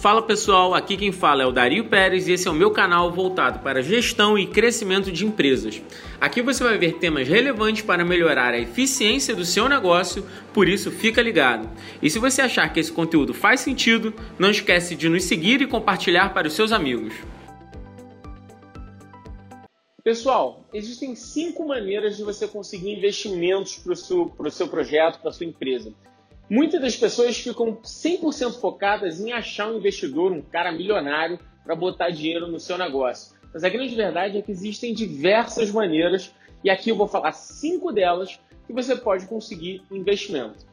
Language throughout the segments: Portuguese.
Fala pessoal, aqui quem fala é o Dario Pérez e esse é o meu canal voltado para gestão e crescimento de empresas. Aqui você vai ver temas relevantes para melhorar a eficiência do seu negócio, por isso fica ligado. E se você achar que esse conteúdo faz sentido, não esquece de nos seguir e compartilhar para os seus amigos. Pessoal, existem cinco maneiras de você conseguir investimentos para o seu, seu projeto, para a sua empresa. Muitas das pessoas ficam 100% focadas em achar um investidor, um cara milionário, para botar dinheiro no seu negócio. Mas a grande verdade é que existem diversas maneiras, e aqui eu vou falar cinco delas que você pode conseguir investimento.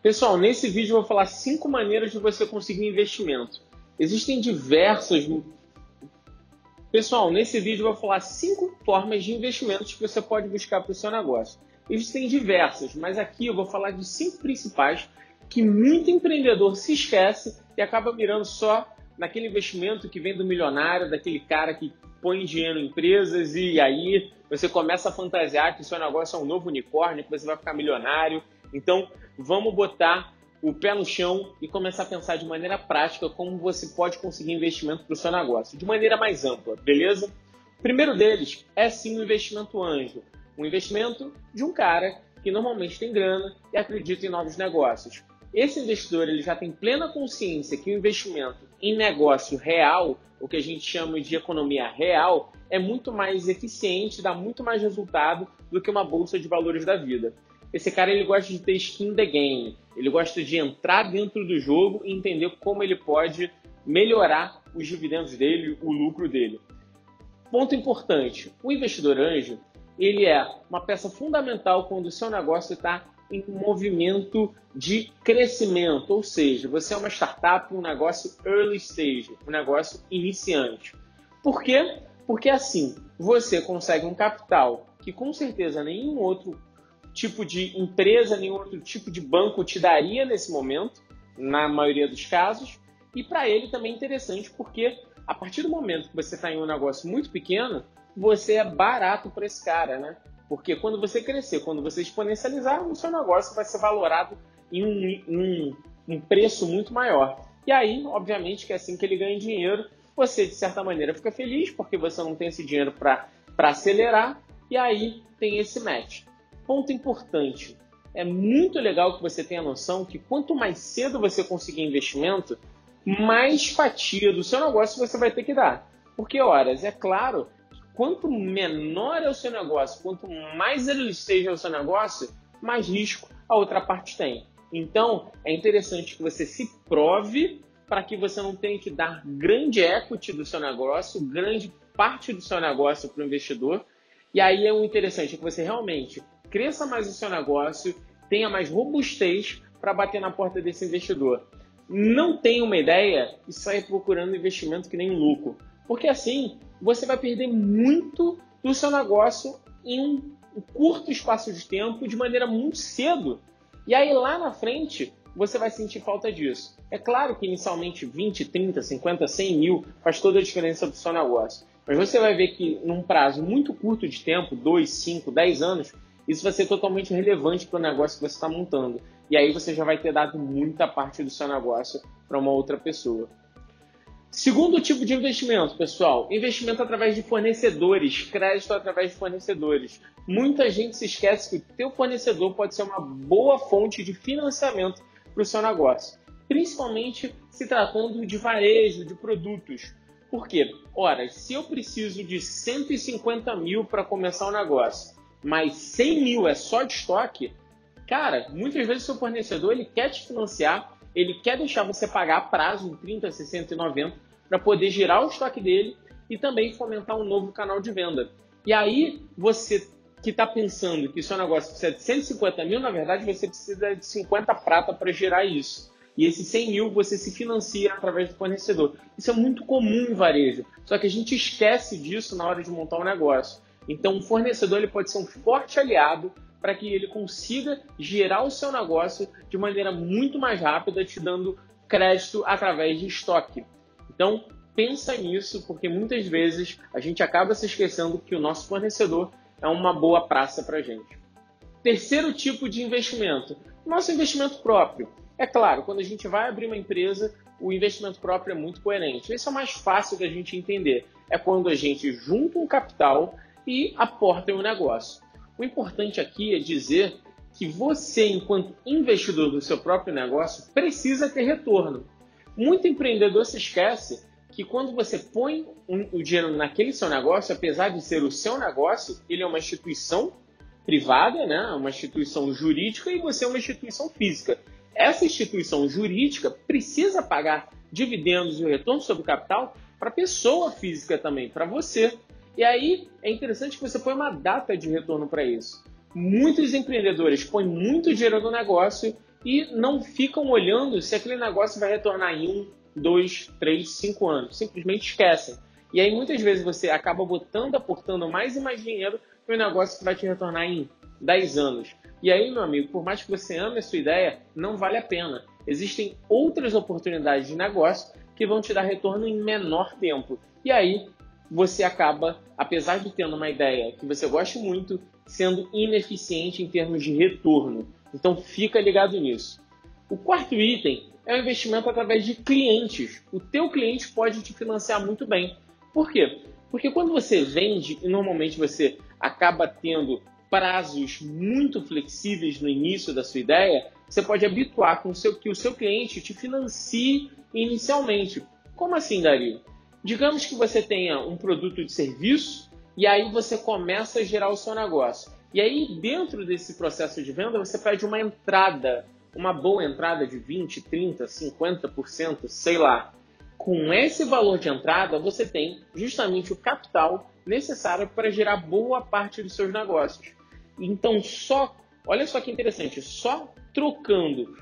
Pessoal, nesse vídeo eu vou falar cinco maneiras de você conseguir investimento. Existem diversas. Pessoal, nesse vídeo eu vou falar cinco formas de investimentos que você pode buscar para o seu negócio. Existem diversas, mas aqui eu vou falar de cinco principais que muito empreendedor se esquece e acaba mirando só naquele investimento que vem do milionário, daquele cara que põe dinheiro em empresas e aí você começa a fantasiar que seu negócio é um novo unicórnio, que você vai ficar milionário. Então, vamos botar o pé no chão e começar a pensar de maneira prática como você pode conseguir investimento para o seu negócio, de maneira mais ampla, beleza? O primeiro deles é sim o investimento anjo um investimento de um cara que normalmente tem grana e acredita em novos negócios. Esse investidor ele já tem plena consciência que o investimento em negócio real, o que a gente chama de economia real, é muito mais eficiente, dá muito mais resultado do que uma bolsa de valores da vida. Esse cara ele gosta de ter skin the game, ele gosta de entrar dentro do jogo e entender como ele pode melhorar os dividendos dele, o lucro dele. Ponto importante: o investidor anjo ele é uma peça fundamental quando o seu negócio está em movimento de crescimento, ou seja, você é uma startup, um negócio early stage, um negócio iniciante. Por quê? Porque assim você consegue um capital que com certeza nenhum outro tipo de empresa, nenhum outro tipo de banco te daria nesse momento, na maioria dos casos, e para ele também é interessante porque a partir do momento que você está em um negócio muito pequeno, você é barato para esse cara, né? Porque quando você crescer, quando você exponencializar, o seu negócio vai ser valorado em um, um preço muito maior. E aí, obviamente, que é assim que ele ganha dinheiro, você, de certa maneira, fica feliz, porque você não tem esse dinheiro para acelerar, e aí tem esse match. Ponto importante: é muito legal que você tenha noção que quanto mais cedo você conseguir investimento, mais fatia do seu negócio você vai ter que dar. Porque, horas, é claro quanto menor é o seu negócio, quanto mais ele esteja o seu negócio, mais risco a outra parte tem. Então, é interessante que você se prove para que você não tenha que dar grande equity do seu negócio, grande parte do seu negócio para o investidor. E aí é o interessante é que você realmente cresça mais o seu negócio, tenha mais robustez para bater na porta desse investidor. Não tenha uma ideia e saia procurando investimento que nem um lucro. Porque assim, você vai perder muito do seu negócio em um curto espaço de tempo, de maneira muito cedo. E aí lá na frente, você vai sentir falta disso. É claro que inicialmente 20, 30, 50, 100 mil faz toda a diferença do seu negócio. Mas você vai ver que num prazo muito curto de tempo, 2, 5, 10 anos, isso vai ser totalmente relevante para o negócio que você está montando. E aí você já vai ter dado muita parte do seu negócio para uma outra pessoa. Segundo tipo de investimento, pessoal, investimento através de fornecedores, crédito através de fornecedores. Muita gente se esquece que o teu fornecedor pode ser uma boa fonte de financiamento para o seu negócio, principalmente se tratando de varejo, de produtos. Por quê? Ora, se eu preciso de 150 mil para começar o um negócio, mas 100 mil é só de estoque, cara, muitas vezes o seu fornecedor ele quer te financiar ele quer deixar você pagar a prazo em 30, 60 e 90 para poder girar o estoque dele e também fomentar um novo canal de venda. E aí, você que está pensando que seu negócio precisa de 150 mil, na verdade você precisa de 50 prata para gerar isso. E esses 100 mil você se financia através do fornecedor. Isso é muito comum em varejo, só que a gente esquece disso na hora de montar um negócio. Então, o fornecedor ele pode ser um forte aliado para que ele consiga gerar o seu negócio de maneira muito mais rápida, te dando crédito através de estoque. Então, pensa nisso, porque muitas vezes a gente acaba se esquecendo que o nosso fornecedor é uma boa praça para a gente. Terceiro tipo de investimento, nosso investimento próprio. É claro, quando a gente vai abrir uma empresa, o investimento próprio é muito coerente. Esse é mais fácil da gente entender. É quando a gente junta um capital e aporta em um negócio. O importante aqui é dizer que você, enquanto investidor do seu próprio negócio, precisa ter retorno. Muito empreendedor se esquece que quando você põe o dinheiro naquele seu negócio, apesar de ser o seu negócio, ele é uma instituição privada, né? uma instituição jurídica, e você é uma instituição física. Essa instituição jurídica precisa pagar dividendos e o retorno sobre o capital para a pessoa física também, para você. E aí é interessante que você põe uma data de retorno para isso. Muitos empreendedores põem muito dinheiro no negócio e não ficam olhando se aquele negócio vai retornar em um, dois, três, cinco anos. Simplesmente esquecem. E aí muitas vezes você acaba botando, aportando mais e mais dinheiro para um negócio que vai te retornar em 10 anos. E aí, meu amigo, por mais que você ame a sua ideia, não vale a pena. Existem outras oportunidades de negócio que vão te dar retorno em menor tempo. E aí você acaba, apesar de tendo uma ideia que você gosta muito, sendo ineficiente em termos de retorno. Então fica ligado nisso. O quarto item é o investimento através de clientes. O teu cliente pode te financiar muito bem. Por quê? Porque quando você vende, e normalmente você acaba tendo prazos muito flexíveis no início da sua ideia, você pode habituar com o seu, que o seu cliente te financie inicialmente. Como assim, Dario? Digamos que você tenha um produto de serviço e aí você começa a gerar o seu negócio. E aí, dentro desse processo de venda, você pede uma entrada, uma boa entrada de 20, 30, 50%, sei lá. Com esse valor de entrada, você tem justamente o capital necessário para gerar boa parte dos seus negócios. Então, só, olha só que interessante, só trocando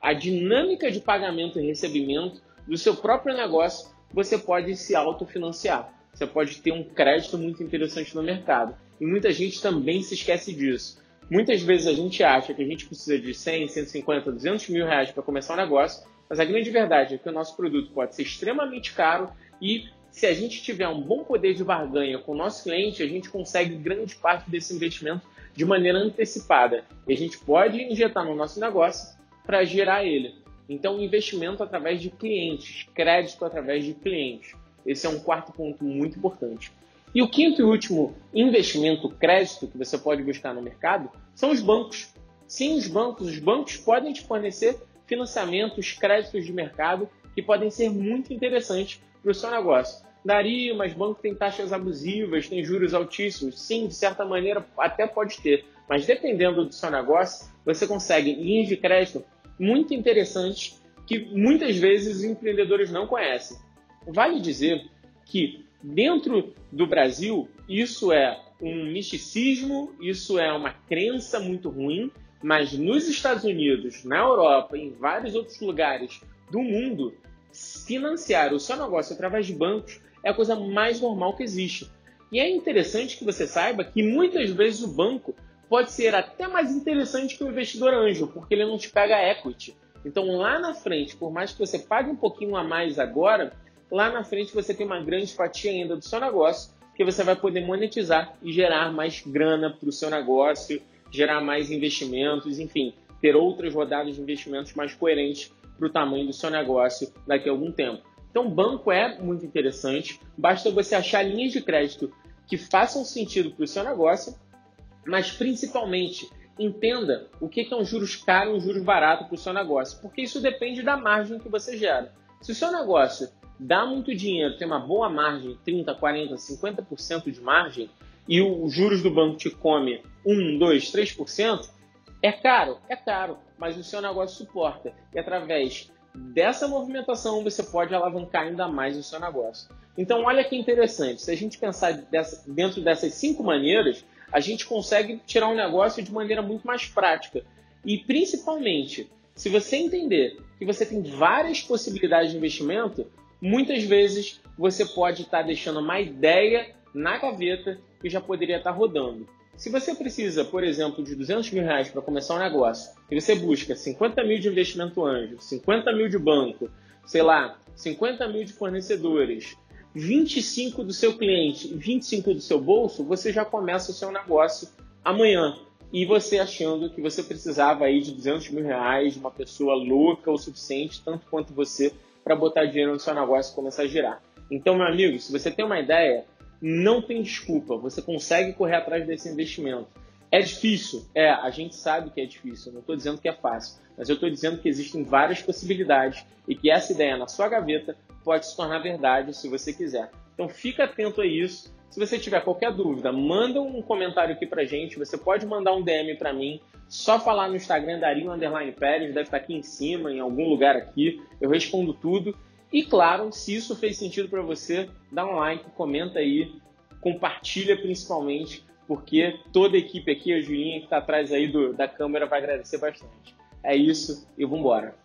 a dinâmica de pagamento e recebimento do seu próprio negócio, você pode se autofinanciar. Você pode ter um crédito muito interessante no mercado. E muita gente também se esquece disso. Muitas vezes a gente acha que a gente precisa de 100, 150, 200 mil reais para começar um negócio, mas a grande verdade é que o nosso produto pode ser extremamente caro e se a gente tiver um bom poder de barganha com o nosso cliente, a gente consegue grande parte desse investimento de maneira antecipada. E a gente pode injetar no nosso negócio para gerar ele. Então, investimento através de clientes, crédito através de clientes. Esse é um quarto ponto muito importante. E o quinto e último investimento, crédito, que você pode buscar no mercado, são os bancos. Sim, os bancos. Os bancos podem te fornecer financiamentos, créditos de mercado que podem ser muito interessantes para o seu negócio. Daria, mas banco tem taxas abusivas, tem juros altíssimos. Sim, de certa maneira até pode ter, mas dependendo do seu negócio, você consegue linhas de crédito muito interessantes que muitas vezes os empreendedores não conhecem. Vale dizer que dentro do Brasil isso é um misticismo, isso é uma crença muito ruim, mas nos Estados Unidos, na Europa, em vários outros lugares do mundo, financiar o seu negócio através de bancos é a coisa mais normal que existe. E é interessante que você saiba que muitas vezes o banco pode ser até mais interessante que o investidor anjo, porque ele não te pega equity. Então lá na frente, por mais que você pague um pouquinho a mais agora, lá na frente você tem uma grande fatia ainda do seu negócio que você vai poder monetizar e gerar mais grana para o seu negócio, gerar mais investimentos, enfim, ter outras rodadas de investimentos mais coerentes para o tamanho do seu negócio daqui a algum tempo. Então, banco é muito interessante. Basta você achar linhas de crédito que façam sentido para o seu negócio, mas principalmente entenda o que é um juros caro e um juros barato para o seu negócio, porque isso depende da margem que você gera. Se o seu negócio dá muito dinheiro, tem uma boa margem, 30, 40, 50% de margem, e os juros do banco te come 1, 2, 3%, é caro? É caro, mas o seu negócio suporta. E através dessa movimentação você pode alavancar ainda mais o seu negócio. Então, olha que interessante, se a gente pensar dentro dessas cinco maneiras, a gente consegue tirar um negócio de maneira muito mais prática. E principalmente, se você entender que você tem várias possibilidades de investimento, muitas vezes você pode estar deixando uma ideia na gaveta que já poderia estar rodando. Se você precisa, por exemplo, de 200 mil reais para começar um negócio e você busca 50 mil de investimento anjo, 50 mil de banco, sei lá, 50 mil de fornecedores, 25 do seu cliente e 25 do seu bolso, você já começa o seu negócio amanhã. E você achando que você precisava aí de 200 mil reais de uma pessoa louca o suficiente, tanto quanto você, para botar dinheiro no seu negócio e começar a girar. Então, meu amigo, se você tem uma ideia, não tem desculpa, você consegue correr atrás desse investimento. É difícil? É, a gente sabe que é difícil, não estou dizendo que é fácil, mas eu estou dizendo que existem várias possibilidades e que essa ideia na sua gaveta pode se tornar verdade se você quiser. Então fica atento a isso. Se você tiver qualquer dúvida, manda um comentário aqui pra gente. Você pode mandar um DM para mim. Só falar no Instagram Darinho Underline Pérez, deve estar aqui em cima, em algum lugar aqui. Eu respondo tudo. E claro, se isso fez sentido para você, dá um like, comenta aí, compartilha principalmente, porque toda a equipe aqui, a Julinha que está atrás aí do, da câmera, vai agradecer bastante. É isso e vambora!